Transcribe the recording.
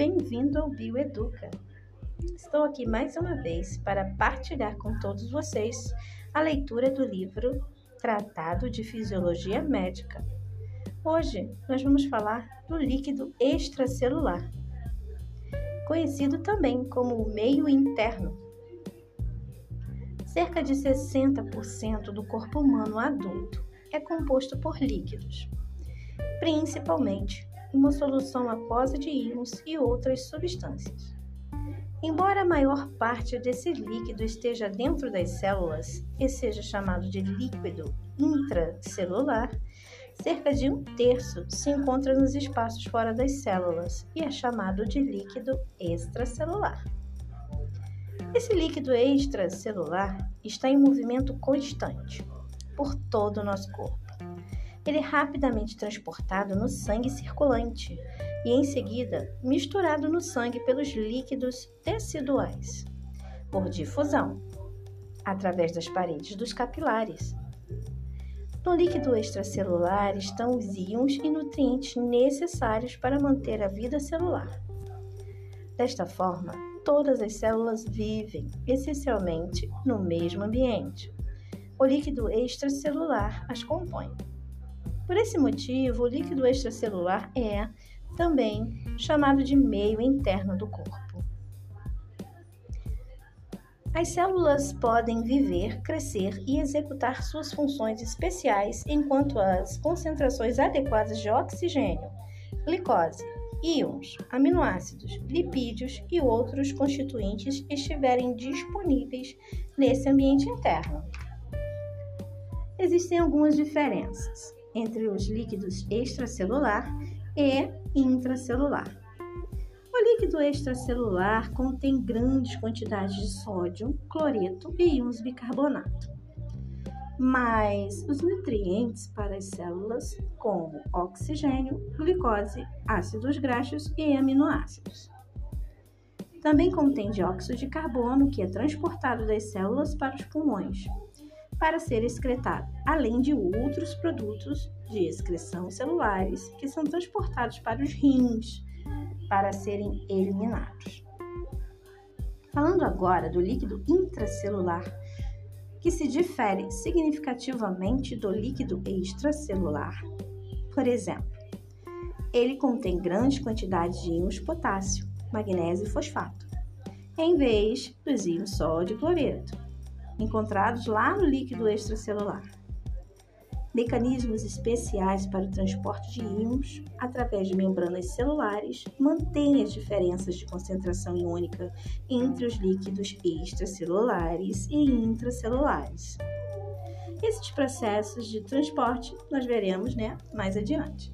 bem-vindo ao Bioeduca. Estou aqui mais uma vez para partilhar com todos vocês a leitura do livro Tratado de Fisiologia Médica. Hoje nós vamos falar do líquido extracelular, conhecido também como o meio interno. Cerca de 60% do corpo humano adulto é composto por líquidos, principalmente uma solução aquosa de íons e outras substâncias. Embora a maior parte desse líquido esteja dentro das células e seja chamado de líquido intracelular, cerca de um terço se encontra nos espaços fora das células e é chamado de líquido extracelular. Esse líquido extracelular está em movimento constante por todo o nosso corpo ele é rapidamente transportado no sangue circulante e, em seguida, misturado no sangue pelos líquidos teciduais, por difusão, através das paredes dos capilares. No líquido extracelular estão os íons e nutrientes necessários para manter a vida celular. Desta forma, todas as células vivem essencialmente no mesmo ambiente. O líquido extracelular as compõe. Por esse motivo, o líquido extracelular é também chamado de meio interno do corpo. As células podem viver, crescer e executar suas funções especiais enquanto as concentrações adequadas de oxigênio, glicose, íons, aminoácidos, lipídios e outros constituintes estiverem disponíveis nesse ambiente interno. Existem algumas diferenças entre os líquidos extracelular e intracelular. O líquido extracelular contém grandes quantidades de sódio, cloreto e íons bicarbonato. Mas os nutrientes para as células, como oxigênio, glicose, ácidos graxos e aminoácidos. Também contém dióxido de carbono, que é transportado das células para os pulmões, para ser excretado, além de outros produtos de excreção celulares que são transportados para os rins para serem eliminados. Falando agora do líquido intracelular, que se difere significativamente do líquido extracelular. Por exemplo, ele contém grandes quantidades de íons potássio, magnésio e fosfato, em vez dos íons sódio e cloreto encontrados lá no líquido extracelular. Mecanismos especiais para o transporte de íons através de membranas celulares mantêm as diferenças de concentração iônica entre os líquidos extracelulares e intracelulares. Esses processos de transporte nós veremos né, mais adiante.